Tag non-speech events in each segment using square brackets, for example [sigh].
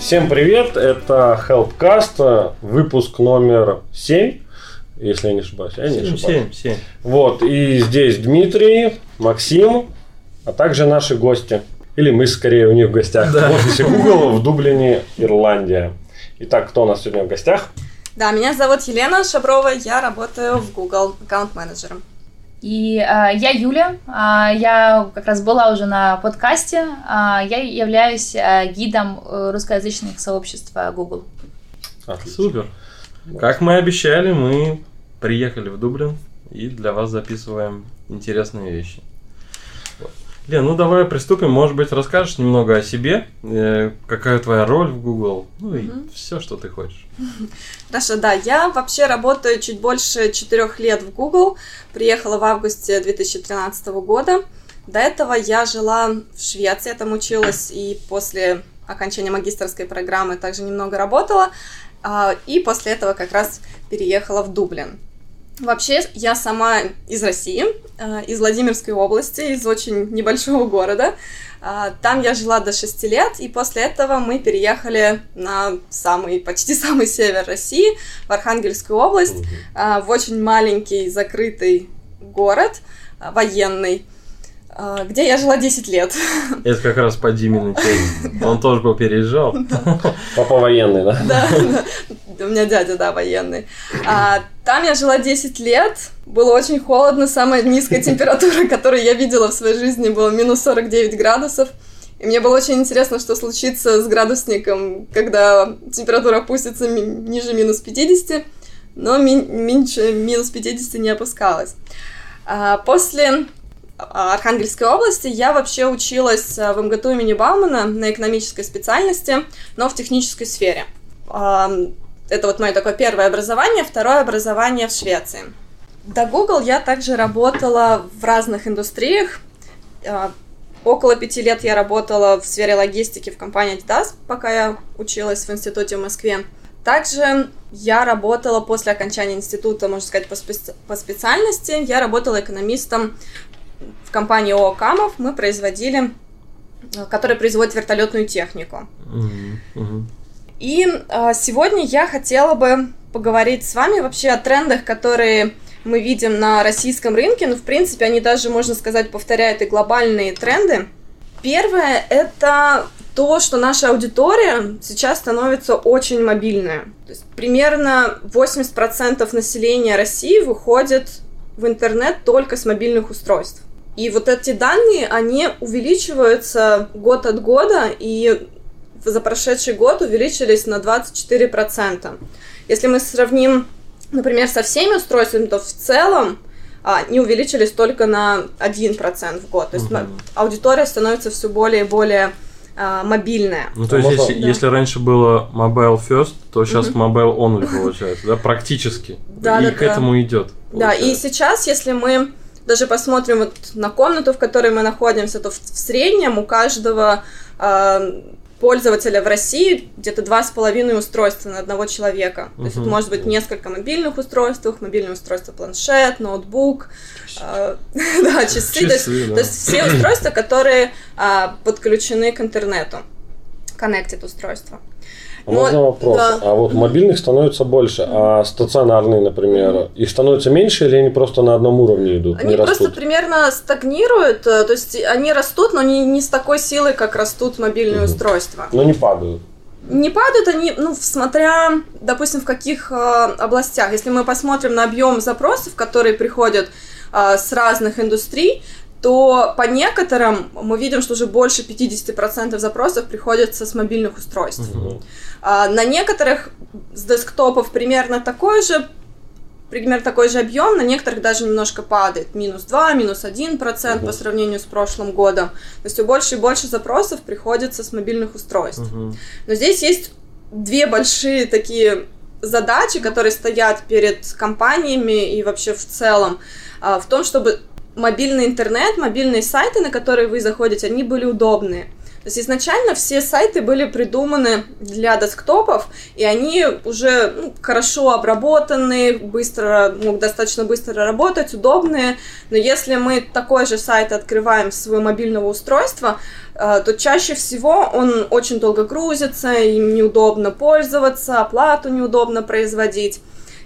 Всем привет, это Helpcast, выпуск номер 7, если я не ошибаюсь. Я не 7, ошибаюсь. 7, 7. Вот, и здесь Дмитрий, Максим, а также наши гости. Или мы скорее у них в гостях. Да. В офисе Google в Дублине, Ирландия. Итак, кто у нас сегодня в гостях? Да, меня зовут Елена Шаброва, я работаю в Google аккаунт-менеджером. И а, я Юля, а, я как раз была уже на подкасте, а, я являюсь а, гидом э, русскоязычных сообщества Google. Отлично. Супер. Как мы обещали, мы приехали в Дублин и для вас записываем интересные вещи. Лен, ну давай приступим. Может быть, расскажешь немного о себе, э, какая твоя роль в Google, ну и Мгм. все, что ты хочешь. [laughs] Хорошо, да, я вообще работаю чуть больше четырех лет в Google. Приехала в августе 2013 года. До этого я жила в Швеции, там училась, и после окончания магистрской программы также немного работала. А, И после этого как раз переехала в Дублин. Вообще, я сама из России, э, из Владимирской области, из очень небольшого города. А, Там я жила до 6 лет, и после этого мы переехали на самый, почти [laughs] самый север России, в Архангельскую область, а, в очень маленький закрытый город военный, где я жила 10 лет. Это как раз по теме. Он тоже был переезжал. Папа военный, да? Да, у меня дядя, да, военный. А, там я жила 10 лет, было очень холодно, самая низкая температура, которую я видела в своей жизни, была минус 49 градусов. И мне было очень интересно, что случится с градусником, когда температура опустится ниже минус 50, но меньше минус 50 не опускалась. А, после а, Архангельской области я вообще училась а, в МГТУ имени Баумана на экономической специальности, но в технической сфере. А, Это вот мое такое первое образование, второе образование в Швеции. До Google я также работала в разных индустриях. А, Около пяти лет я работала в сфере логистики в компании Adidas, пока я училась в институте в Москве. Также я работала после окончания института, можно сказать, по, по специальности. Я работала экономистом в компании ООО «Камов». Мы производили, э, которая производит вертолетную технику. И э, сегодня я хотела бы поговорить с вами вообще о трендах, которые мы видим на российском рынке. Ну, в принципе, они даже, можно сказать, повторяют и глобальные тренды. Первое – это то, что наша аудитория сейчас становится очень мобильная. То есть примерно 80% населения России выходит в интернет только с мобильных устройств. И вот эти данные, они увеличиваются год от года, и за прошедший год увеличились на 24%. Если мы сравним, например, со всеми устройствами, то в целом а, они увеличились только на 1% в год. То есть м- аудитория становится все более и более а, мобильная. Ну, то есть, если, Да. если раньше было mobile first, то сейчас Мгм. mobile only получается, да, практически. Да, и да, к да. этому идет. Да, и сейчас, если мы даже посмотрим вот на комнату, в которой мы находимся, то в, в среднем у каждого а, пользователя в России где-то два с половиной устройства на одного человека. То есть это может быть несколько мобильных устройств, мобильное устройство планшет, ноутбук, а, [laughs] да, часы. То есть, Часы, да. то есть все устройства, которые а, подключены к интернету. Connected устройства. А Можно вопрос? да. А вот мобильных становится больше, а стационарные, например, их становится меньше или они просто на одном уровне идут, Они просто растут? примерно стагнируют, э, то есть они растут, но не, не с такой силой, как растут мобильные Мгм. устройства. Но не падают. Не падают они, ну, смотря, допустим, в каких э, областях. Если мы посмотрим на объем запросов, которые приходят э, с разных индустрий, то по некоторым мы видим, что уже больше 50% запросов приходится с мобильных устройств. Мгм. А, на некоторых с десктопов примерно такой же примерно такой же объем, на некоторых даже немножко падает, минус 2, минус 1 процент по Мгм. сравнению с прошлым годом. То есть все больше и больше запросов приходится с мобильных устройств. Мгм. Но здесь есть две большие такие задачи, которые стоят перед компаниями и вообще в целом, а, в том, чтобы мобильный интернет, мобильные сайты, на которые вы заходите, они были удобные. То есть изначально все сайты были придуманы для десктопов, и они уже ну, хорошо обработаны, быстро, могут достаточно быстро работать, удобные. Но если мы такой же сайт открываем с своего мобильного устройства, э, то чаще всего он очень долго грузится, им неудобно пользоваться, оплату неудобно производить.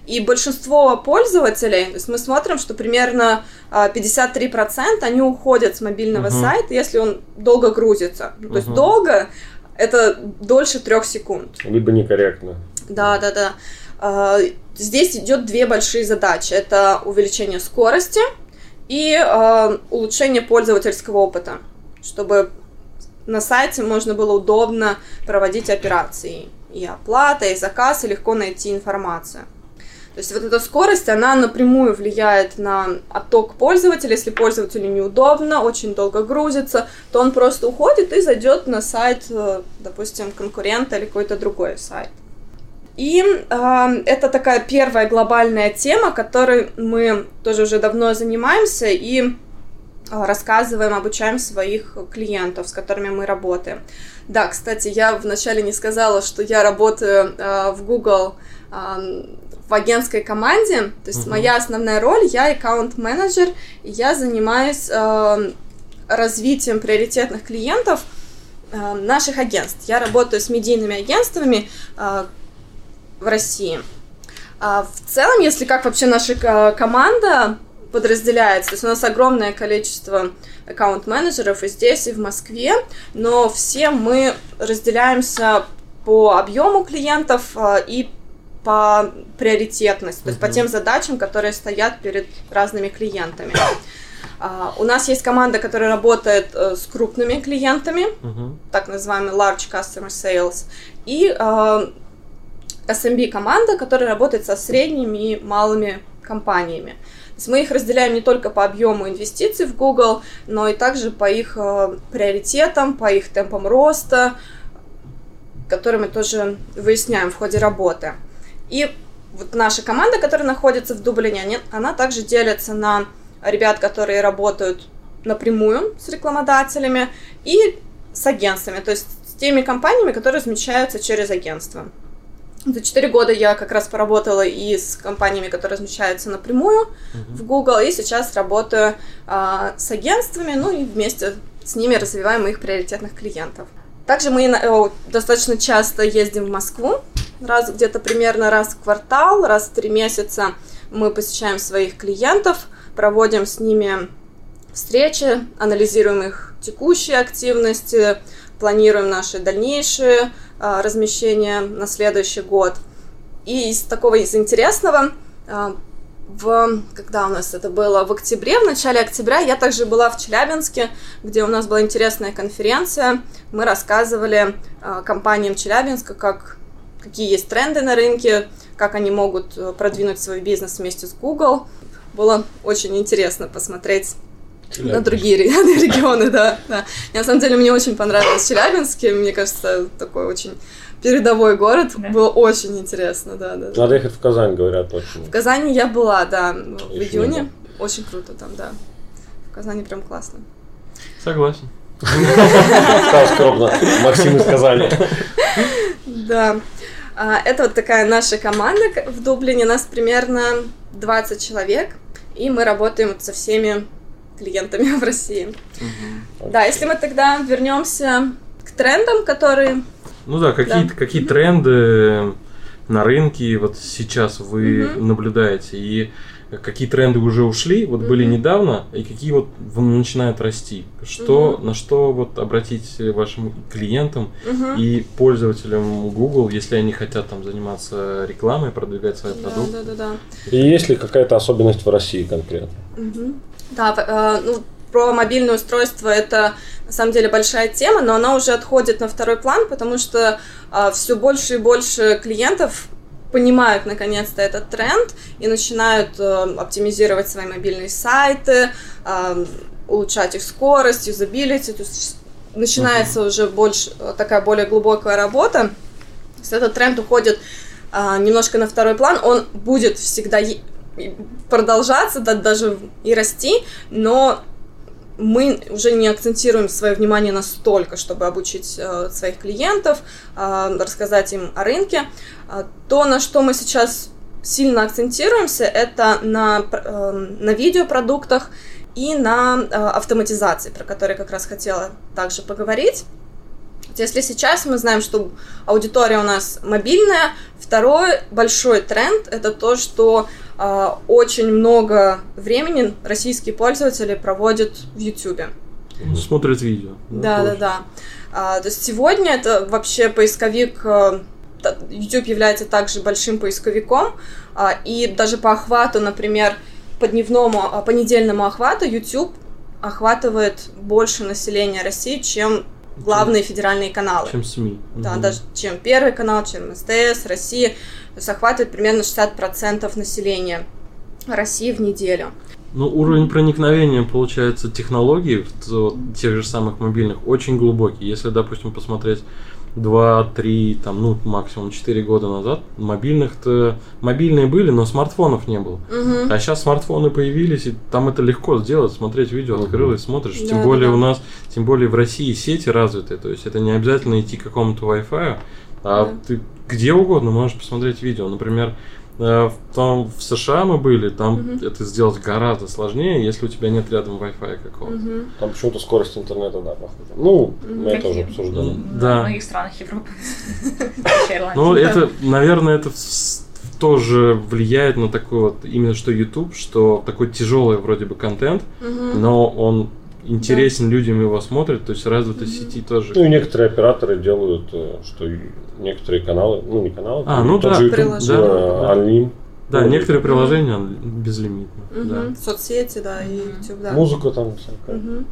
И большинство пользователей, то есть мы смотрим, что примерно 53% а, они уходят с мобильного uh-huh. сайта, если он долго грузится. Uh-huh. То есть долго это дольше трех секунд. Либо некорректно. Да, да, да. А, здесь идет две большие задачи. Это увеличение скорости и а, улучшение пользовательского опыта, чтобы на сайте можно было удобно проводить операции. И оплата, и заказ, и легко найти информацию. То есть вот эта скорость, она напрямую влияет на отток пользователя. Если пользователю неудобно, очень долго грузится, то он просто уходит и зайдет на сайт, э, допустим, конкурента или какой-то другой сайт. И э, это такая первая глобальная тема, которой мы тоже уже давно занимаемся и рассказываем, обучаем своих клиентов, с которыми мы работаем. Да, кстати, я вначале не сказала, что я работаю э, в Google э, в агентской команде. То есть uh-huh. моя основная роль, я аккаунт-менеджер, и я занимаюсь э, развитием приоритетных клиентов э, наших агентств. Я работаю с медийными агентствами э, в России. А в целом, если как вообще наша э, команда подразделяется, то есть у нас огромное количество аккаунт-менеджеров и здесь, и в Москве, но все мы разделяемся по объему клиентов э, и по приоритетности, то есть по тем задачам, которые стоят перед разными клиентами. Uh, у нас есть команда, которая работает uh, с крупными клиентами, uh-huh. так называемый large customer sales, и uh, SMB команда, которая работает со средними и малыми компаниями. Мы их разделяем не только по объему инвестиций в Google, но и также по их приоритетам, по их темпам роста, которые мы тоже выясняем в ходе работы. И вот наша команда, которая находится в Дублине, она также делится на ребят, которые работают напрямую с рекламодателями и с агентствами, то есть с теми компаниями, которые размещаются через агентство. За четыре года я как раз поработала и с компаниями, которые размещаются напрямую uh-huh. в Google, и сейчас работаю а, с агентствами, ну и вместе с ними развиваем их приоритетных клиентов. Также мы достаточно часто ездим в Москву, раз где-то примерно раз в квартал, раз в три месяца мы посещаем своих клиентов, проводим с ними встречи, анализируем их текущие активности, планируем наши дальнейшие а, размещения на следующий год. И из такого из интересного а, в, когда у нас это было, в октябре, в начале октября, я также была в Челябинске, где у нас была интересная конференция. Мы рассказывали э, компаниям Челябинска, как, какие есть тренды на рынке, как они могут э, продвинуть свой бизнес вместе с Google. Было очень интересно посмотреть Челябинск. на другие [laughs] регионы, да, да. На самом деле мне очень понравилось Челябинске, мне кажется, такой очень передовой город. Да. Было очень интересно, да, да. Надо ехать в Казань, говорят, точно. В Казани я была, да, в Еще июне. Очень круто там, да. В Казани прям классно. Согласен. Сказал скромно. Максим из Казани. Да. А, это вот такая наша команда в Дублине. Нас примерно 20 человек. И мы работаем со всеми клиентами в России. Да, если мы тогда вернемся к трендам, которые ну да, какие, да. какие тренды на рынке вот сейчас вы угу. наблюдаете и какие тренды уже ушли, вот угу. были недавно, и какие вот начинают расти. Что, угу. на что вот обратить вашим клиентам угу. и пользователям Google, если они хотят там заниматься рекламой, продвигать свои да, продукты. Да, да, да. И есть ли какая-то особенность в России конкретно? Угу. Да, э, ну про мобильное устройство это на самом деле большая тема, но она уже отходит на второй план, потому что э, а, все больше и больше клиентов понимают наконец-то этот тренд и начинают э, оптимизировать свои мобильные сайты, улучшать их скорость, юзабилити, то есть начинается uh-huh. уже больше такая более глубокая работа. То есть этот тренд уходит э, немножко на второй план, он будет всегда продолжаться, да, даже и расти, но мы уже не акцентируем свое внимание настолько, чтобы обучить э, своих клиентов, э, рассказать им о рынке. Э, то, на что мы сейчас сильно акцентируемся, это на, э, на видеопродуктах и на э, автоматизации, про которые как раз хотела также поговорить. Если сейчас мы знаем, что аудитория у нас мобильная, второй большой тренд это то, что очень много времени российские пользователи проводят в YouTube. Смотрят видео. Да, да, да. А, то есть сегодня это вообще поисковик. Э, YouTube является также большим поисковиком, а, и даже по охвату, например, по дневному, а, по недельному охвату YouTube охватывает больше населения России, чем главные федеральные каналы. Чем СМИ. Да, угу. даже чем Первый канал, чем СТС, Россия. Охватывает примерно 60% населения России в неделю. Ну, уровень проникновения, получается, технологий в тех же самых мобильных очень глубокий. Если, допустим, посмотреть 2-3, там, ну, максимум 4 года назад мобильных-то... Мобильные были, но смартфонов не было. Угу. А сейчас смартфоны появились, и там это легко сделать, смотреть видео, Мгм. открыл и смотришь. Да, тем да, более да. у нас, тем более в России сети развитые, то есть это не обязательно идти к какому-то Wi-Fi, а Да. ты где угодно можешь посмотреть видео. Например, э, в, том, в США мы были, там Мгм. это сделать гораздо сложнее, если у тебя нет рядом Wi-Fi какого-то. Мгм. Там почему-то скорость интернета, да, похуже. Ну, мы это уже обсуждали. Мгм. Да. В многих странах Европы. [laughs] Ну, это, наверное, это тоже влияет на такой вот, именно что YouTube, что такой тяжелый вроде бы контент, но он интересен людям его смотрят, то есть развитой сети тоже. Ну и некоторые операторы делают, э, что некоторые каналы, ну не каналы, А, ну тот да, же YouTube, приложения. э, Да. Unlim. Да, Ну, некоторые приложения безлимитны. Мгм. Да. Соцсети, да, и. YouTube, да. Музыка там всякая. Мгм.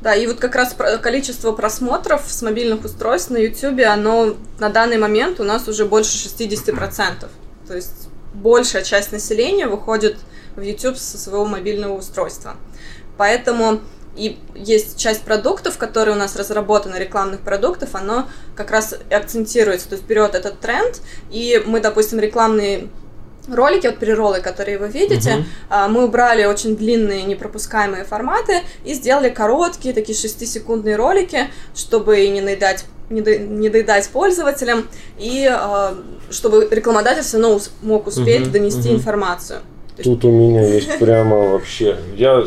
Да, и вот как раз количество просмотров с мобильных устройств на YouTube, оно на данный момент у нас уже больше 60%. То есть большая часть населения выходит в YouTube со своего мобильного устройства. Поэтому и есть часть продуктов, которые у нас разработаны, рекламных продуктов, оно как раз и акцентируется, то есть берет этот тренд, и мы, допустим, рекламные ролики, вот приролы, которые вы видите, а, мы убрали очень длинные непропускаемые форматы и сделали короткие такие 6-секундные ролики, чтобы не наедать не, до- не доедать пользователям, и а, чтобы рекламодатель все равно ус- мог успеть Мгм, донести мгм. информацию. Тут у меня есть прямо вообще. Я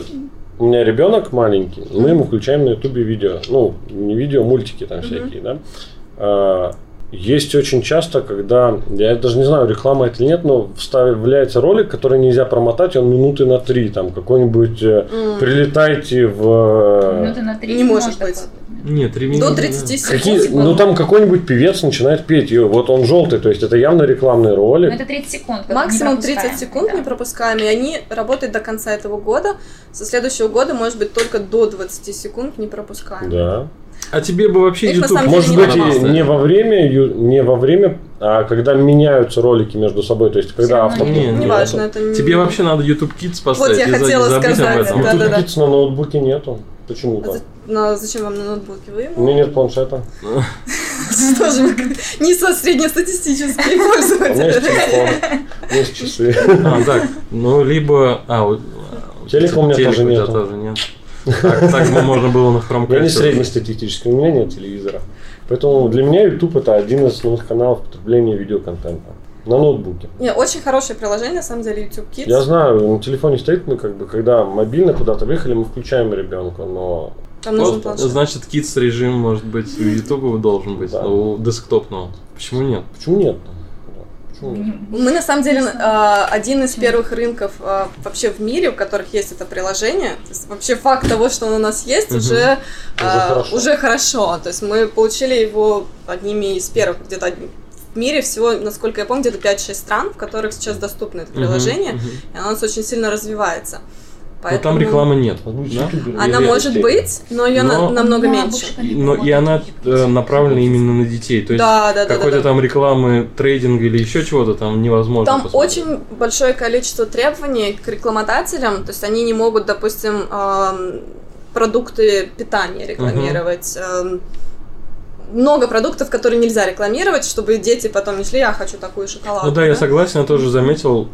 у меня ребенок маленький, мы ему включаем на Ютубе видео. Ну, не видео, мультики там всякие, да. Есть очень часто, когда, я даже не знаю, реклама это или нет, но вставляется ролик, который нельзя промотать, он минуты на три, там какой-нибудь э, М. прилетайте в... Минуты на три Не может такое быть. Нет, три минуты. До да. 30 секунд. Какие, типа, ну там какой-нибудь певец начинает петь, и вот он желтый, то есть это явно рекламный Ну, ролик. это 30 секунд. Максимум не 30 пропускаем, секунд да. не пропускаем, и они работают до конца этого года. Со следующего года, может быть, только до 20 секунд не пропускаем. Да. А тебе бы вообще на YouTube Может не быть, поставить. не во время, не во время, а когда меняются ролики между собой, то есть когда равно авто... не- Не, Не не, важно, это не... Тебе вообще надо YouTube Kids поставить я и за- хотела сказать, этом. да. YouTube Kids на ноутбуке нету. Почему А так? за- Но зачем вам на ноутбуке? Вы У меня нет планшета. [laughs] Что же вы не со среднестатистические У меня есть пользователи? телефон, у меня есть часы. А, так, ну, либо... А, вот, а, Телека у меня тоже нет. Так, так бы можно было на Chromecast. Я не среднестатистический, у меня нет телевизора. Поэтому для меня YouTube это один из основных каналов потребления видеоконтента. На ноутбуке. Не, очень хорошее приложение, на самом деле, YouTube Kids. Я знаю, на телефоне стоит, мы как бы, когда мобильно куда-то выехали, мы включаем ребенка, но Там нужен Вот, планшет. значит, Kids режим, может быть, у YouTube должен быть, Да. а у десктопного. Почему нет? почему нет? Да, Почему нет? Не- Мы на самом деле а, один из первых рынков а, вообще в мире, у которых есть это приложение. То есть вообще факт того, что он у нас есть, Мгм. уже, а, хорошо. уже хорошо. То есть мы получили его одними из первых где-то в мире всего, насколько я помню, где-то 5-6 стран, в которых сейчас доступно это приложение, мгм. и оно у нас очень сильно развивается. Но Ну, там рекламы нет. Да? Она или может быть, но ее Но- намного Да, меньше. Но и она э, направлена именно на детей. То есть Да, да, да, да, какой-то да. там рекламы, трейдинга или еще чего-то там невозможно Там посмотреть. очень большое количество требований к рекламодателям, то есть они не могут, допустим, эм, продукты питания рекламировать. эм, Много продуктов, которые нельзя рекламировать, чтобы дети потом не шли, я хочу такую шоколадку. Ну да, я согласен, я тоже заметил,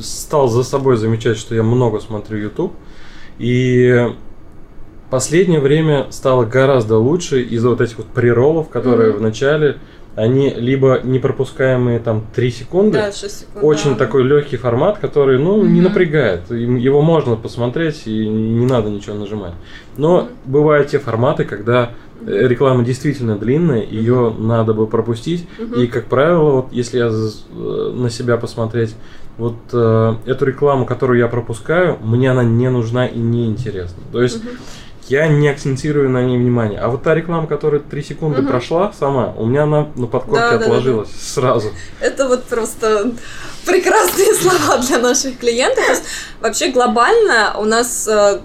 стал за собой замечать, что я много смотрю YouTube. И последнее время стало гораздо лучше из-за вот этих вот приролов, которые Мгм. в начале, они либо непропускаемые там 3 секунды, Да, 6 секунд. очень да. такой легкий формат, который, ну, не Мгм. напрягает. Его можно посмотреть и не надо ничего нажимать. Но Мгм. бывают те форматы, когда реклама действительно длинная, ее надо бы пропустить. Мгм. И, как правило, вот если я э, на себя посмотреть, вот э, эту рекламу, которую я пропускаю, мне она не нужна и не интересна. То есть Мгм. я не акцентирую на ней внимание. А вот та реклама, которая 3 секунды Мгм. прошла сама, у меня она на подкорке Да, да, да, да. отложилась сразу. Это вот просто прекрасные [laughs] слова для наших клиентов. То есть, вообще глобально у нас э,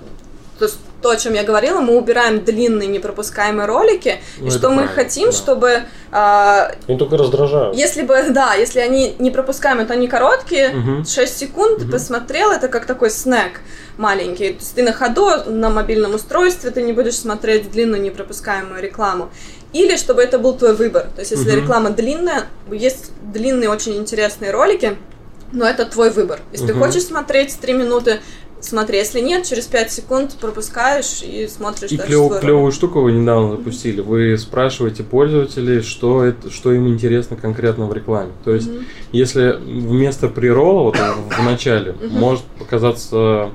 то, есть, то, о чем я говорила, мы убираем длинные непропускаемые ролики, Ну, и что мы правильно, хотим, да. чтобы а, Они только раздражают. если бы, да, если они не пропускаемые, то они короткие, Мгм. 6 секунд, ты Мгм. посмотрел, это как такой снэк маленький. То есть ты на ходу, на мобильном устройстве, ты не будешь смотреть длинную непропускаемую рекламу. Или чтобы это был твой выбор. То есть если Мгм. реклама длинная, есть длинные очень интересные ролики, но это твой выбор. Если ты Мгм. хочешь смотреть 3 минуты, смотри. Если нет, через 5 секунд пропускаешь и смотришь И клев- клевую штуку вы недавно запустили. Вы спрашиваете пользователей, что, это, что им интересно конкретно в рекламе. То есть, Мгм. если вместо прирола вот в начале Мгм. может показаться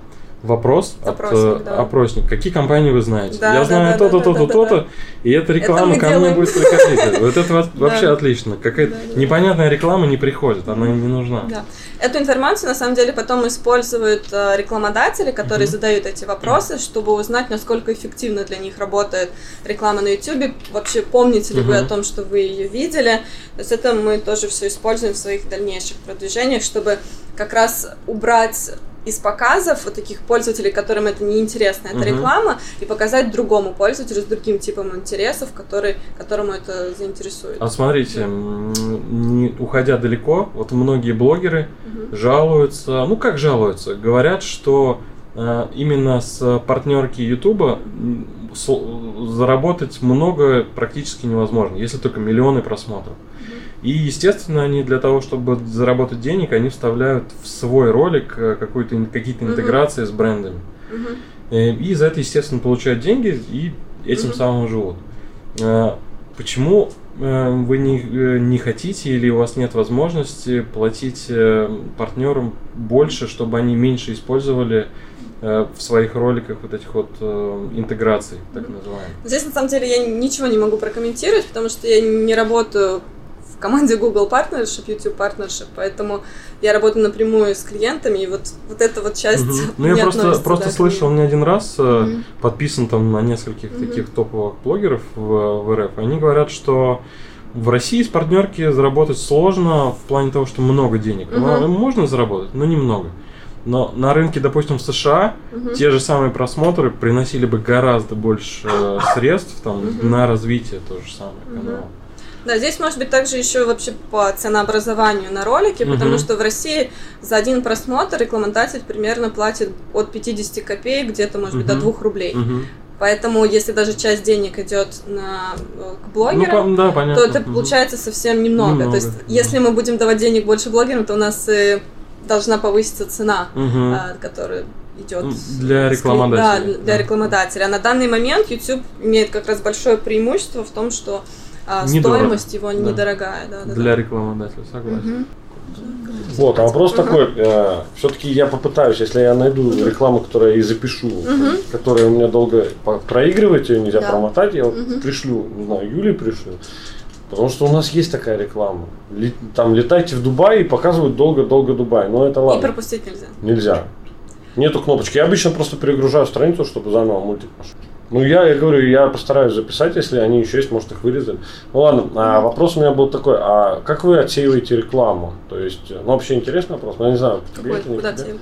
вопрос Опросник, от э, да. опросник. Какие компании вы знаете? Да, Я да, знаю то-то, то-то, то-то, и эта реклама ко мне будет приходить. Вот это [laughs] вообще отлично. Какая-то непонятная реклама не приходит, она им не нужна. Да. Эту информацию на самом деле потом используют э, рекламодатели, которые задают эти вопросы, чтобы узнать, насколько эффективно для них работает реклама на YouTube. Вообще помните ли вы о том, что вы ее видели? То есть это мы тоже все используем в своих дальнейших продвижениях, чтобы как раз убрать из показов вот таких пользователей, которым это неинтересно, эта Мгм. реклама, и показать другому пользователю с другим типом интересов, который, которому это заинтересует. А смотрите, м, не уходя далеко, вот многие блогеры Мгм. жалуются, ну как жалуются, говорят, что э, именно с партнерки Ютуба с- заработать много практически невозможно, если только миллионы просмотров. И, естественно, они для того, чтобы заработать денег, они вставляют в свой ролик э, какую-то, какие-то Мгм. интеграции с брендами. Э, И за это, естественно, получают деньги и этим Мгм. самым живут. Э, Почему вы не, не хотите или у вас нет возможности платить партнерам больше, чтобы они меньше использовали в своих роликах вот этих вот э, интеграций, так называемых? Здесь на самом деле я ничего не могу прокомментировать, потому что я не работаю в команде Google Partnership, YouTube Partnership, поэтому я работаю напрямую с клиентами, и вот, вот эта вот часть Мгм. [laughs] Ну, я просто, просто да, слышал мне. не один раз, Мгм. подписан там на нескольких Мгм. таких топовых блогеров в, в РФ. Они говорят, что в России с партнерки заработать сложно в плане того, что много денег. Но Мгм. можно заработать, но немного. Но на рынке, допустим, в США Мгм. те же самые просмотры приносили бы гораздо больше э, средств там, Мгм. на развитие то же самое Мгм. канала. Да, здесь может быть также еще вообще по ценообразованию на ролике, потому Мгм. что в России за один просмотр рекламодатель примерно платит от 50 копеек, где-то, может быть, до Мгм. 2 рублей. Мгм. Поэтому, если даже часть денег идет на, э, к Ну, блогерам, по- да, понятно. то это получается совсем немного. Немного, То есть, если мы будем давать денег больше блогерам, то у нас и должна повыситься цена, Мгм. а, которая идет Ну, для рекламодателей, Да, для да. рекламодателя. А на данный момент YouTube имеет как раз большое преимущество в том, что а, Недорого. стоимость его Да. недорогая. Да, да, Для да. рекламодателя, согласен. Мгм. Вот, а вопрос Мгм. такой, все-таки я попытаюсь, если я найду рекламу, которую я и запишу, Мгм. которая у меня долго проигрывать, ее нельзя Да. промотать, я вот пришлю, не знаю, Юле пришлю. Потому что у нас есть такая реклама. Там летайте в Дубай и показывают долго-долго Дубай. Но это И ладно. пропустить нельзя. Нельзя. Нету кнопочки. Я обычно просто перегружаю страницу, чтобы заново мультик пошел. Ну, я, я говорю, я постараюсь записать, если они еще есть, может, их вырезали. Ну, ладно, а вопрос у меня был такой, а как вы отсеиваете рекламу? То есть, ну, вообще интересный вопрос, но я не знаю, тебе Какой? это, не Куда тебе?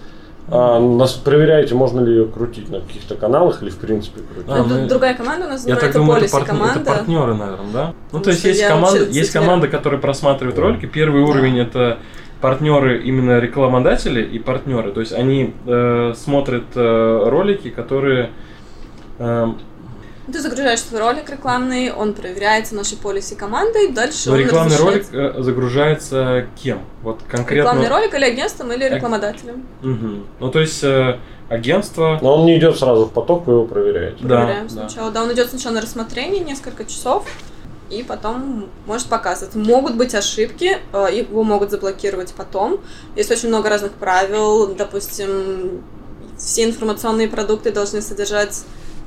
А, нас проверяете, можно ли ее крутить на каких-то каналах или в принципе крутить? А, это мы- другая команда у нас Я так думаю, это, Policy партн- это команда. партнеры, наверное, да? Ну, Потому то есть есть команда, есть этими- команда, которая просматривает Да. ролики. Первый уровень это партнеры именно рекламодатели и партнеры. То есть они э, смотрят э, ролики, которые, Ты загружаешь свой ролик рекламный, он проверяется нашей полиси командой, дальше Но он рекламный ролик э, загружается кем? Вот конкретно. Рекламный ролик или агентством, или рекламодателем. Мгм. Ну, то есть э, агентство. Но он не идет сразу в поток, вы его проверяете. Да, Проверяем да. сначала. Да, он идет сначала на рассмотрение несколько часов, и потом может показывать. Могут быть ошибки, э, его могут заблокировать потом. Есть очень много разных правил. Допустим, все информационные продукты должны содержать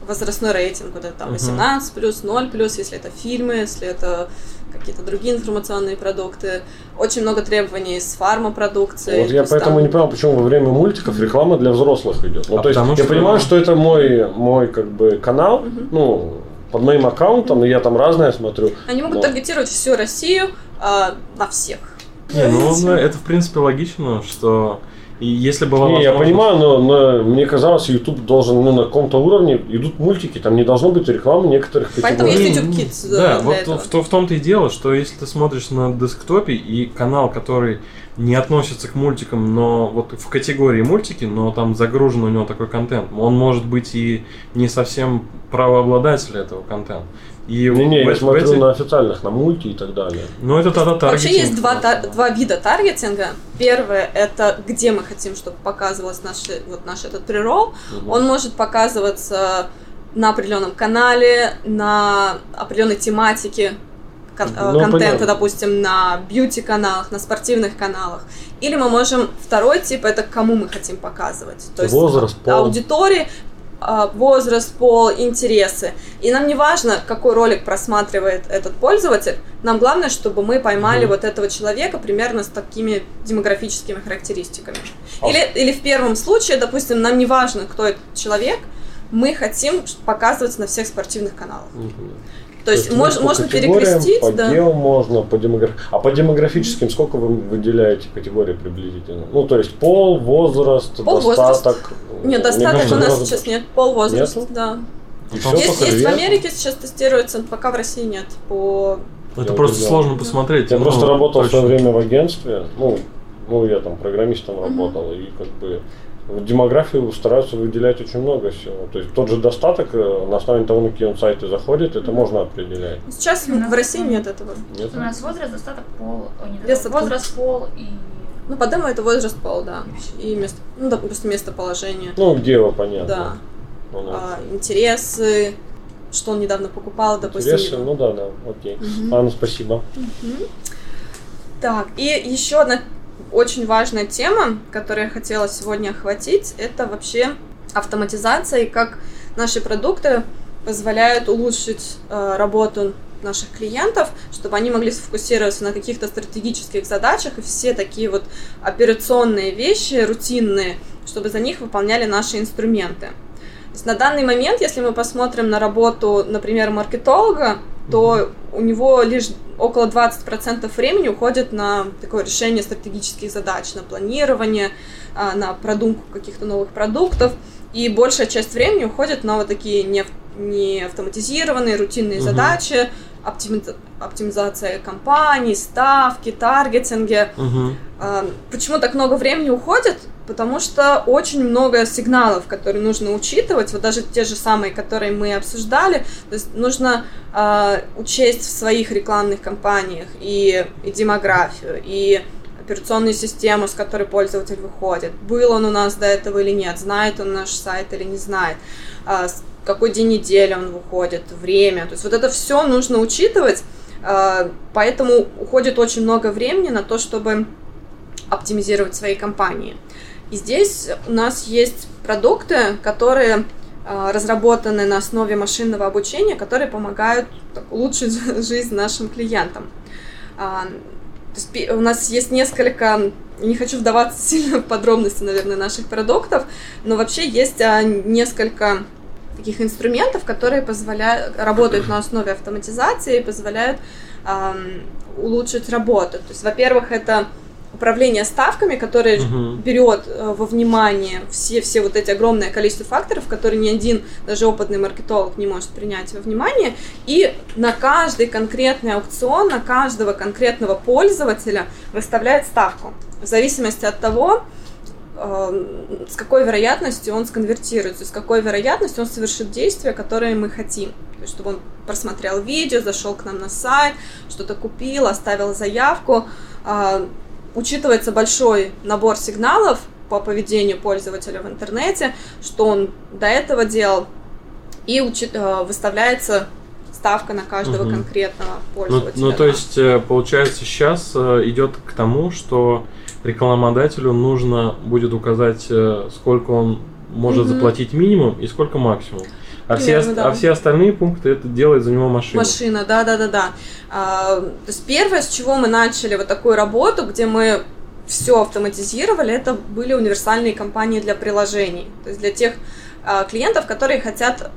возрастной рейтинг, вот это там Мгм. 18 плюс, 0 плюс, если это фильмы, если это какие-то другие информационные продукты. Очень много требований с фармопродукцией. Вот я поэтому там- не понял, почему во время мультиков реклама для взрослых идет. Ну, А то есть потому я что- понимаю, что это мой, мой как бы канал, Мгм. ну, под моим аккаунтом, и я там разное смотрю. Они могут Но- таргетировать всю Россию а, на всех. Не, ну ну, это в принципе логично, что и если была Не, я понимаю, но, но мне казалось, YouTube должен ну, на каком-то уровне, идут мультики, там не должно быть рекламы некоторых Поэтому категорий. есть YouTube Kids, Да, да, для вот этого. в, то- в том-то и дело, что если ты смотришь на десктопе и канал, который не относится к мультикам, но вот в категории мультики, но там загружен у него такой контент, он может быть и не совсем правообладатель этого контента. И Не-не, в- я в смотрю эти- на официальных, на мульти и так далее. Ну это тогда Вообще таргетинг. есть два, та- два вида таргетинга. Первое это где мы хотим, чтобы показывалось наш, вот наш этот прирол. Мгм. Он может показываться на определенном канале, на определенной тематике кон- Ну, контента, понятно. допустим, на бьюти-каналах, на спортивных каналах. Или мы можем второй тип это кому мы хотим показывать. То есть Возраст, пол. аудитории, возраст, пол, интересы. И нам не важно, какой ролик просматривает этот пользователь, нам главное, чтобы мы поймали Мгм. вот этого человека примерно с такими демографическими характеристиками. А Или, или в первом случае, допустим, нам не важно, кто этот человек, мы хотим показывать на всех спортивных каналах. Мгм. То есть, ну, мож- по можно перекрестить, по да. гео можно, по демограф... А по демографическим сколько вы выделяете категории приблизительно? Ну, то есть пол, возраст, Пол, возраст. достаток. Нет, Мне достаток кажется, у нас возраст- сейчас нет. Пол, возраст, Нету? да. Всё Есть, по есть в. Америке сейчас тестируется, пока в России нет. По Это Я просто удивлен. сложно посмотреть. Я ну, просто работал в точно. свое время в агентстве, ну, ну, я там программистом работал, и как бы в демографию стараются выделять очень много всего. То есть тот же достаток, э, на основании того, на какие он сайты заходит, это можно определять. Сейчас Ну, в России нет этого. Нет? У нас возраст, достаток, пол, о, не достаток, возраст, пол и... Ну, по демо это возраст, пол, да. И место, ну, допустим, местоположение. Ну, гео, понятно. Да. Ну, А, интересы, что он недавно покупал, допустим. Интересы, ну да, да, окей. Мгм. Ладно, спасибо. Так, и еще одна очень важная тема, которую я хотела сегодня охватить, это вообще автоматизация и как наши продукты позволяют улучшить э, работу наших клиентов, чтобы они могли сфокусироваться на каких-то стратегических задачах и все такие вот операционные вещи, рутинные, чтобы за них выполняли наши инструменты. На данный момент, если мы посмотрим на работу, например, маркетолога, то у него лишь около 20% времени уходит на такое решение стратегических задач, на планирование, а, на продумку каких-то новых продуктов. И большая часть времени уходит на вот такие не, не автоматизированные рутинные Мгм. задачи, оптими- оптимизация компаний, ставки, таргетинги. А, Почему так много времени уходит? Потому что очень много сигналов, которые нужно учитывать, вот даже те же самые, которые мы обсуждали. То есть нужно а, учесть в своих рекламных кампаниях и, и демографию, и операционную систему, с которой пользователь выходит. Был он у нас до этого или нет, знает он наш сайт или не знает, с какой день недели он выходит, время. То есть вот это все нужно учитывать, а, поэтому уходит очень много времени на то, чтобы оптимизировать свои компании. И здесь у нас есть продукты, которые а, разработаны на основе машинного обучения, которые помогают улучшить [laughs] жизнь нашим клиентам. А, у нас есть несколько, не хочу вдаваться [laughs] сильно в подробности, наверное, наших продуктов, но вообще есть а, несколько таких инструментов, которые позволяют, работают на основе автоматизации и позволяют улучшить работу. То есть, во-первых, это управление ставками, которое Мгм. берет э, во внимание все, все вот эти огромное количество факторов, которые ни один даже опытный маркетолог не может принять во внимание, и на каждый конкретный аукцион, на каждого конкретного пользователя выставляет ставку. В зависимости от того, э, с какой вероятностью он сконвертируется, с какой вероятностью он совершит действия, которые мы хотим. То есть, чтобы он просмотрел видео, зашел к нам на сайт, что-то купил, оставил заявку. Учитывается большой набор сигналов по поведению пользователя в интернете, что он до этого делал, и учит, а, выставляется ставка на каждого Мгм. конкретного Ну, пользователя. ну, то есть, э, получается, сейчас э, идет к тому, что рекламодателю нужно будет указать, э, сколько он может Мгм. заплатить минимум и сколько максимум. А все, Примерно, да. а все остальные пункты это делает за него машина. Машина, да, да, да, да. А, то есть первое, с чего мы начали вот такую работу, где мы все автоматизировали, это были универсальные компании для приложений. То есть для тех а, клиентов, которые хотят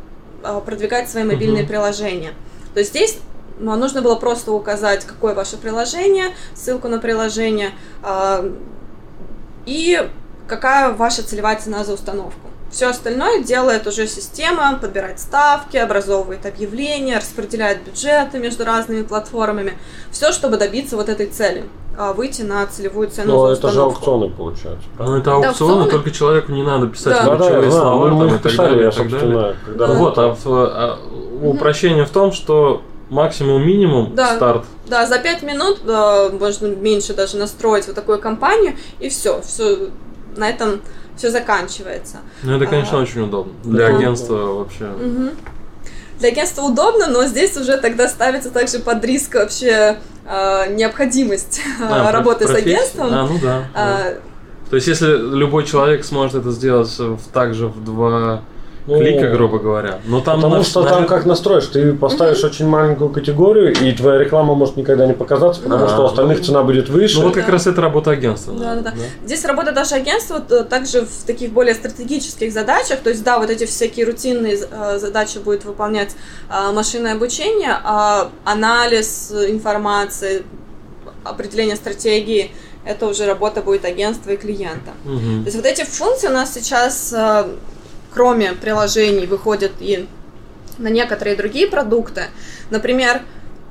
а, продвигать свои мобильные Мгм. приложения. То есть здесь ну, нужно было просто указать, какое ваше приложение, ссылку на приложение а, и какая ваша целевая цена за установку. Все остальное делает уже система, подбирает ставки, образовывает объявления, распределяет бюджеты между разными платформами. Все, чтобы добиться вот этой цели, а, выйти на целевую цену Но за это же аукционы получается. Ну, это Да, аукционы, аукционы. только человеку не надо писать Да. Да, да, я ключевые знаю, слова мы, мы там, и так далее, я, и так далее. собственно, когда... Да. Вот, а, в- а упрощение в том, что максимум минимум Да. старт. Да, за 5 минут э, можно меньше даже настроить вот такую компанию, и все, все на этом все заканчивается. Ну, это, конечно, А. очень удобно. Для Да. агентства вообще. Мгм. Для агентства удобно, но здесь уже тогда ставится также под риск вообще э, необходимость э, А, работы с профессия. агентством. А, ну да. да. А, То есть, если любой человек сможет это сделать в, также в два Ну, клика, грубо говоря, но там... Потому на- что на- там как настроишь, ты поставишь очень маленькую категорию, и твоя реклама может никогда не показаться, потому А, что у остальных ну. цена будет выше. Ну вот как Да. раз это работа агентства. Да, да, да. да. Здесь работа даже агентства т- также в таких более стратегических задачах. То есть, да, вот эти всякие рутинные э, задачи будет выполнять э, машинное обучение, а анализ э, информации, определение стратегии это уже работа будет агентства и клиента. Мгм. То есть вот эти функции у нас сейчас, э, кроме приложений, выходят и на некоторые другие продукты. Например,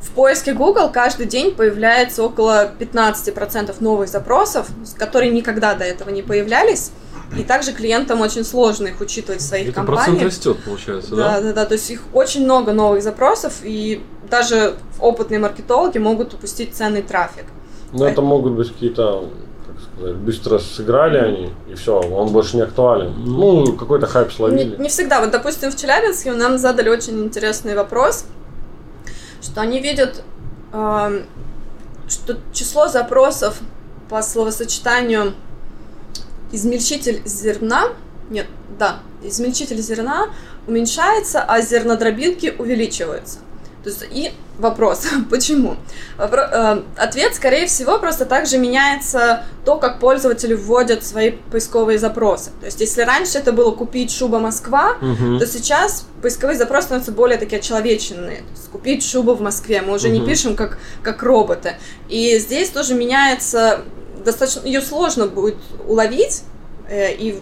в поиске Google каждый день появляется около 15% новых запросов, которые никогда до этого не появлялись. И также клиентам очень сложно их учитывать в своих Это процент компаниях. растет, получается, Да, да? да, да. То есть их очень много новых запросов, и даже опытные маркетологи могут упустить ценный трафик. Но это могут быть какие-то, как сказать, быстро сыграли они, и все, он больше не актуален. Ну, какой-то хайп Не, словили. не всегда. Вот, допустим, в Челябинске нам задали очень интересный вопрос, что они видят, эм, что число запросов по словосочетанию измельчитель зерна, нет, да, измельчитель зерна уменьшается, а зернодробилки увеличиваются. То есть и вопрос, [laughs] почему? Вопро- э, ответ, скорее всего, просто также меняется то, как пользователи вводят свои поисковые запросы. То есть если раньше это было купить шуба Москва, Мгм. то сейчас поисковые запросы становятся более такие человечные. То есть купить шубу в Москве. Мы уже не Мгм. пишем как, как роботы. И здесь тоже меняется, достаточно, ее сложно будет уловить, э, и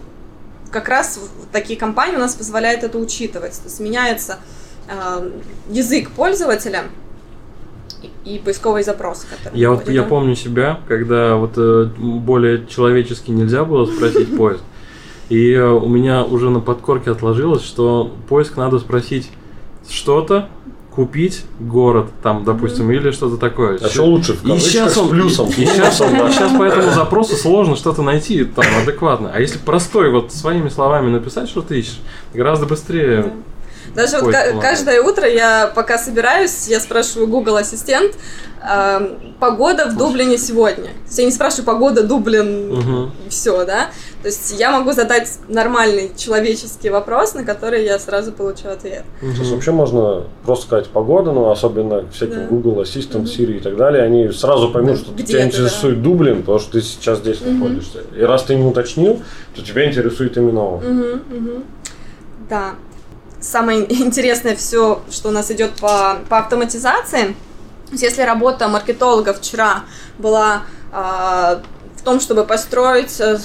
как раз такие компании у нас позволяют это учитывать. То есть меняется э, язык пользователя и, и поисковые запросы, которые Я вот я помню себя, когда вот э, более человечески нельзя было спросить [laughs] поиск. И э, у меня уже на подкорке отложилось, что поиск надо спросить что-то, купить город, там, допустим, или что-то такое. А еще лучше в И сейчас он плюсом. И сейчас, Плюсом, [laughs] да. сейчас по этому запросу сложно что-то найти там адекватно. А если простой, вот своими словами написать, что ты ищешь, гораздо быстрее. Даже вот Ой, ка- ладно. каждое утро я, пока собираюсь, я спрашиваю Google Ассистент, эм, погода в Дублине сегодня. То есть я не спрашиваю, погода Дублин, и все, да? То есть я могу задать нормальный человеческий вопрос, на который я сразу получу ответ. Сейчас вообще можно просто сказать погода, но особенно всяким Да. Google Assistant, Siri и так далее, они сразу поймут, что Где тебя ты, интересует Дублин, потому что ты сейчас здесь Мгм. находишься. И раз ты не уточнил, то тебя интересует именно он. Мгм, мгм. Да. Самое [laughs] интересное все, что у нас идет по, по автоматизации. Если работа маркетолога вчера была а, в том, чтобы построить э,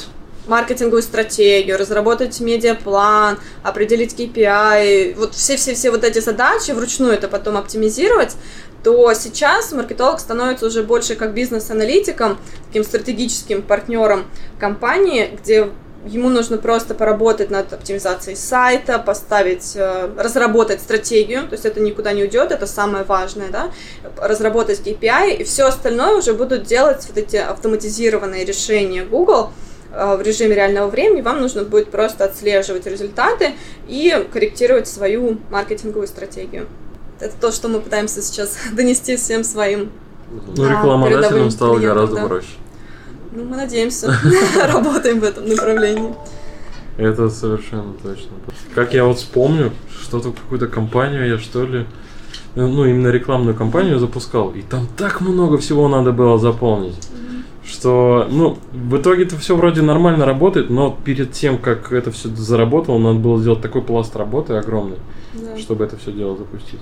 маркетинговую стратегию, разработать медиаплан, определить KPI, вот все-все-все вот эти задачи, вручную это потом оптимизировать, то сейчас маркетолог становится уже больше как бизнес-аналитиком, таким стратегическим партнером компании, где ему нужно просто поработать над оптимизацией сайта, поставить, э, разработать стратегию, то есть это никуда не уйдет, это самое важное, да, разработать KPI, и все остальное уже будут делать вот эти автоматизированные решения Google э, в режиме реального времени, вам нужно будет просто отслеживать результаты и корректировать свою маркетинговую стратегию. Это то, что мы пытаемся сейчас [laughs] донести всем своим Ну, А, рекламодателям передовым стало клиентам, гораздо да. проще. Ну, мы надеемся, [laughs] работаем в этом направлении. Это совершенно точно. Как я вот вспомню, что-то какую-то компанию я что ли, э, ну именно рекламную кампанию запускал, и там так много всего надо было заполнить, что, ну, в итоге это все вроде нормально работает, но перед тем, как это все заработало, надо было сделать такой пласт работы огромный, Да. чтобы это все дело запустить.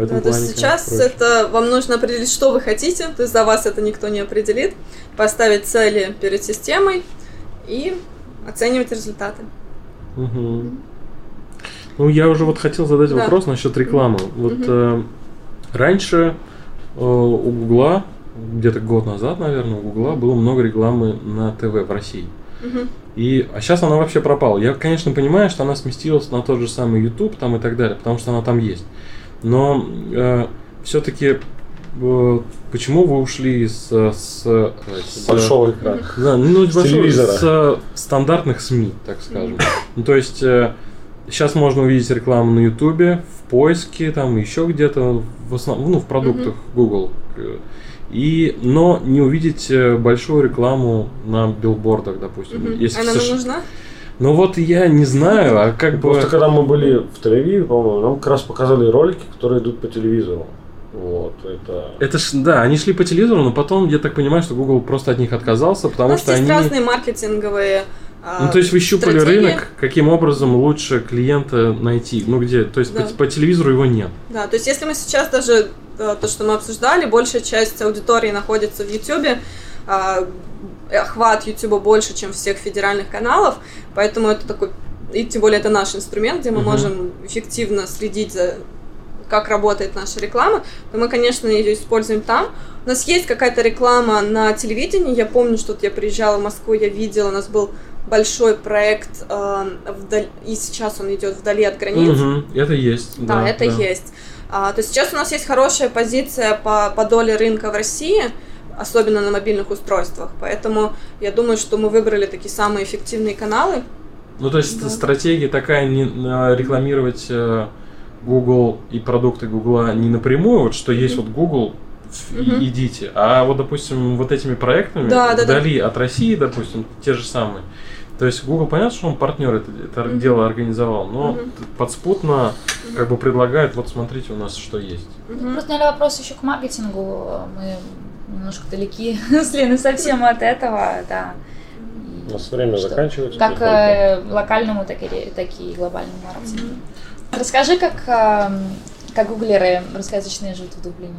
В этом Да, то есть сейчас проще. это вам нужно определить, что вы хотите, то есть за вас это никто не определит, поставить цели перед системой и оценивать результаты. Мгм. Ну, я уже вот хотел задать Да. вопрос насчет рекламы. Вот Мгм. э, раньше э, у Гугла, где-то год назад, наверное, у Гугла было много рекламы на ТВ в России. И, а сейчас она вообще пропала. Я, конечно, понимаю, что она сместилась на тот же самый YouTube там и так далее, потому что она там есть. Но все-таки почему вы ушли с, с, С большого экрана. да, ну, С большого- телевизора. с э, стандартных СМИ, так скажем. Ну, то есть сейчас можно увидеть рекламу на Ютубе, в поиске, там еще где-то, в основном, ну, в продуктах Google. Э, И, но не увидеть э, большую рекламу на билбордах, допустим. Мгм. Если Она нам США нужна? Ну вот я не знаю, а как бы... Просто когда мы были в Тель-Авиве, по-моему, нам как раз показали ролики, которые идут по телевизору. Вот, это... Это ж, да, они шли по телевизору, но потом, я так понимаю, что Google просто от них отказался, потому нас что есть они... разные маркетинговые а, Ну, то есть вы щупали стратегии. рынок, каким образом лучше клиента найти? Ну, где? То есть Да. по, по телевизору его нет. Да, то есть если мы сейчас даже э, то, что мы обсуждали, большая часть аудитории находится в YouTube, охват YouTube больше, чем всех федеральных каналов, поэтому это такой, и тем более это наш инструмент, где мы Мгм. можем эффективно следить за как работает наша реклама, то мы, конечно, ее используем там. У нас есть какая-то реклама на телевидении. Я помню, что вот я приезжала в Москву, я видела, у нас был большой проект, э, вдаль- и сейчас он идет вдали от границ. Мгм, это есть. Да, это есть. А, то есть сейчас у нас есть хорошая позиция по, по доле рынка в России, особенно на мобильных устройствах. Поэтому я думаю, что мы выбрали такие самые эффективные каналы. Ну, то есть Да. стратегия такая не а, рекламировать э, Google и продукты Google не напрямую, вот что есть вот Google, и- Мгм. идите. А вот, допустим, вот этими проектами Да, да, да. вдали от России, допустим, те же самые. То есть Google понятно, что он партнер это, это Мгм. дело организовал, но Мгм. подспутно как бы предлагает, вот смотрите, у нас что есть. Мгм. Просто, наверное, вопрос еще к маркетингу. Мы немножко далеки [laughs] с Леной совсем от этого, да. У нас время Что? заканчивается. Как э, локальному, так и, так и глобальному маркетингу. Расскажи, как, э, как гуглеры русскоязычные живут в Дублине.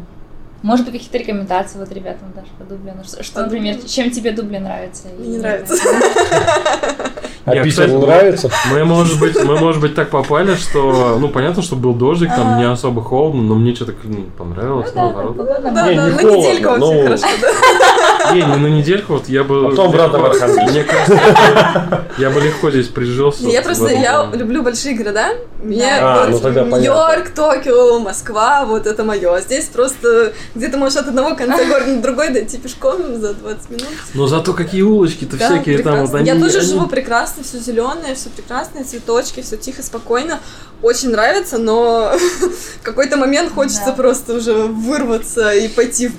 Может быть, какие-то рекомендации вот ребятам даже по Дублину? Что, что, По например, Дублину? чем тебе Дублин нравится? Мне не нравится. [laughs] А Я, Питер кстати, нравится? Мы, может быть, мы, может быть, так попали, что, ну, понятно, что был дождик, там не особо холодно, но мне что-то ну, понравилось, Ну да, наоборот. погода Да, нормальная. да, не на холодно, недельку вообще ну, хорошо, да. Не, не на недельку, вот я бы... Потом обратно в легко-. [laughs] Мне кажется, я бы легко здесь прижился. Не, Я просто, я люблю большие города. Мне А, ну вот тогда понятно. Нью-Йорк, Токио, Москва, вот это мое. А здесь просто где ты можешь от одного конца города на другой дойти пешком за 20 минут. Но зато какие улочки-то Да, всякие там вот. Я тоже живу прекрасно, все зеленое, все прекрасное, цветочки, все тихо, спокойно. Очень нравится, но в [laughs] какой-то момент хочется Да. просто уже вырваться и пойти в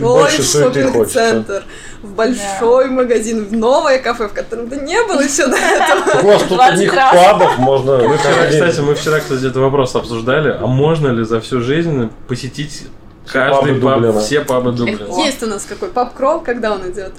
большой шопинг-центр, в большой магазин, в новое кафе, в котором ты не был еще до [laughs] этого. У вас тут 20 одних раз. пабов можно... Мы вчера, кстати, мы вчера, кстати, этот вопрос обсуждали. А можно ли за всю жизнь посетить каждый пабы паб, Дублина. все пабы Дублина? Легко. Есть у нас какой паб-крол, когда он идет?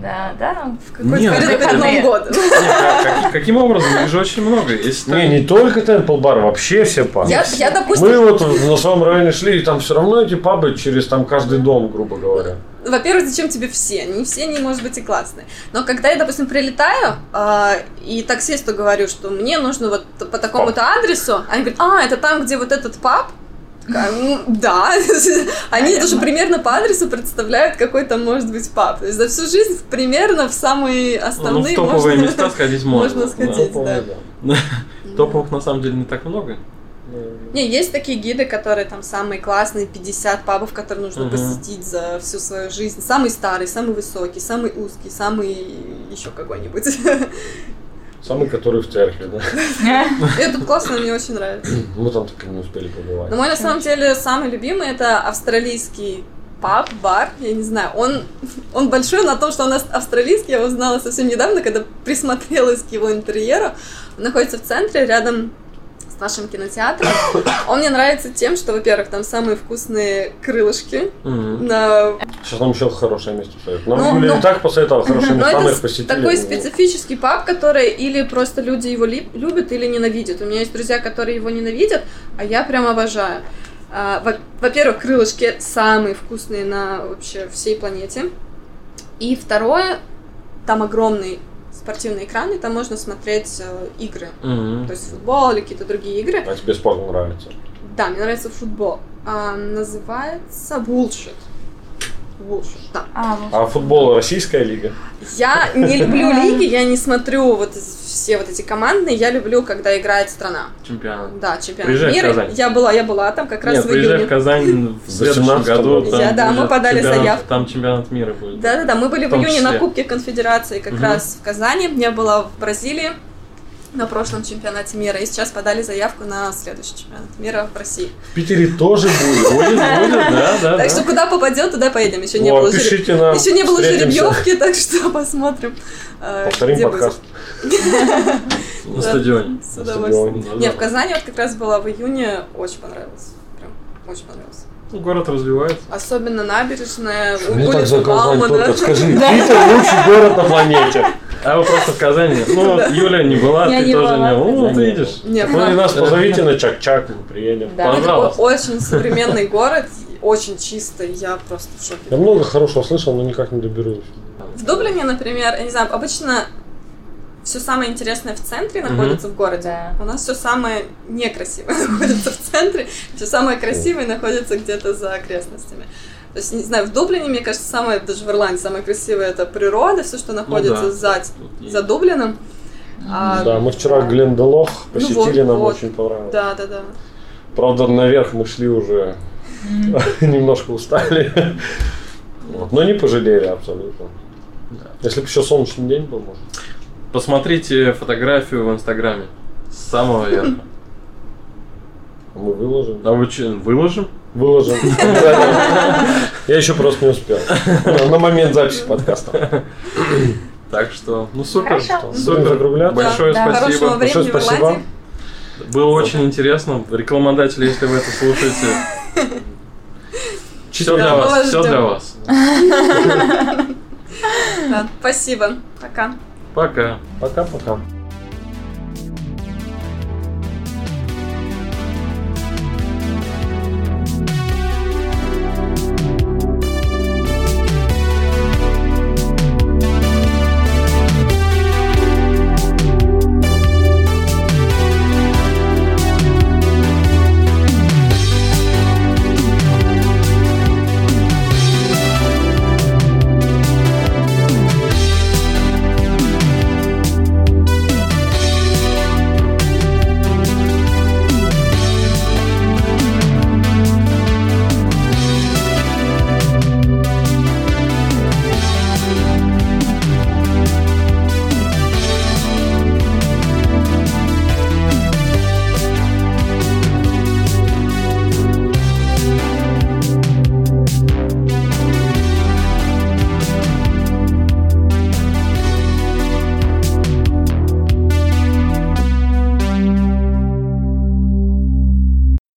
Да, да. В какой Нет, перед это- Новым годом. Не, как- как- каким образом? Их же очень много. Не, не только Темпл Бар, вообще все пабы. Я, я, допустим, Мы вот на своем районе шли, и там все равно эти пабы через там каждый дом, грубо говоря. Во-первых, зачем тебе все? Не все, не может быть и классные. Но когда я, допустим, прилетаю а, и таксисту говорю, что мне нужно вот по такому-то адресу, они говорят, а, это там, где вот этот паб, Да, [laughs] они даже примерно по адресу представляют, какой там может быть паб. То есть за всю жизнь примерно в самые Ну, в основные топовые можно- места сходить [laughs] можно. можно сходить. Ну, да. [laughs] Топовых на самом деле не так много. Не, есть такие гиды, которые там самые классные, 50 пабов, которые нужно Мгм. посетить за всю свою жизнь. Самый старый, самый высокий, самый узкий, самый еще какой-нибудь. Самый, который в церкви, да. [laughs] Этот классно, мне очень нравится. Мы там так и не успели побывать. Но мой на самом деле самый любимый это австралийский паб, бар, я не знаю, он, он большой на том, что он ав- австралийский, я узнала совсем недавно, когда [laughs] присмотрелась к его интерьеру. Он находится в центре, рядом нашим кинотеатром. Он мне нравится тем, что, во-первых, там самые вкусные крылышки Мгм. на Сейчас нам еще хорошее место посоветуют. Нам Ну, ну, и так посоветовала [laughs] хорошие Но места, мы это их посетили. такой Ну, специфический паб, который или просто люди его ли- любят, или ненавидят. У меня есть друзья, которые его ненавидят, а я прям обожаю. А, во- Во-первых, крылышки самые вкусные на вообще всей планете. И второе, там огромный спортивный экран, и там можно смотреть э, игры. Мгм. То есть футбол или какие-то другие игры. А тебе спорт нравится? Да, мне нравится футбол. А, называется Bullshit. Bullshit, да. А, вот. А футбол российская лига? Я не люблю лиги, я не смотрю вот все вот эти командные, я люблю, когда играет страна. Чемпионат. Да, чемпионат Приезжай в мира. Казань. Я была, я была там как раз Нет, в приезжай в июне. Казань в [laughs] В следующем 18 году. году. там Я- да, мы подали чемпионат- заявку. Там чемпионат мира будет. Да, да, да. Мы были В в июне на числе. Кубке Конфедерации как Мгм. раз в Казани. Я была в Бразилии на прошлом чемпионате мира. И сейчас подали заявку на следующий чемпионат мира в России. В Питере тоже будет. Будет, будет, да, да. так что куда попадет, туда поедем. Еще не было. Еще не было жеребьевки, так что [laughs] посмотрим. э, Повторим где подкаст. [laughs] На стадионе. С удовольствием. Да, Не, да. в Казани вот как раз была в июне, очень понравилось. Прям очень понравилось. Ну, Город развивается. Особенно набережная, Мне так улица за Казань Баумана. только скажи. [laughs] Питер лучший город на планете. А вы просто в Казани. Ну, вот Юля не была, Я ты не тоже была не. в Ну, вот видишь. Нет, Ну и нас позовите на Чак-Чак, мы приедем. Да. Пожалуйста. очень современный город, очень чистый, я просто в Я шоке. много хорошего слышал, но никак не доберусь. В Дублине, например, я не знаю, обычно все самое интересное в центре находится в городе. Да. У нас все самое некрасивое [laughs] находится в центре, все самое красивое находится где-то за окрестностями. То есть, не знаю, в Дублине, мне кажется, самое, даже в Ирландии, самое красивое это природа, все, что находится да. за, за Дублином. А, Да, мы вчера Гленделох посетили, вот, нам вот. очень понравилось. Да, да, да. Правда, наверх мы шли уже [laughs] немножко устали. Но не пожалели абсолютно. Да. Если бы еще солнечный день был, может. Посмотрите фотографию в Инстаграме. С самого верха. Мы выложим. А вы что, выложим? Выложим. [laughs] Я еще просто не успел. На момент записи подкаста. Так что, ну супер. Супер. Большое спасибо. Большое спасибо. Было очень интересно. Рекламодатели, если вы это слушаете, [laughs] все для вас, все для вас. [laughs] Спасибо. Пока. Пока. Пока-пока.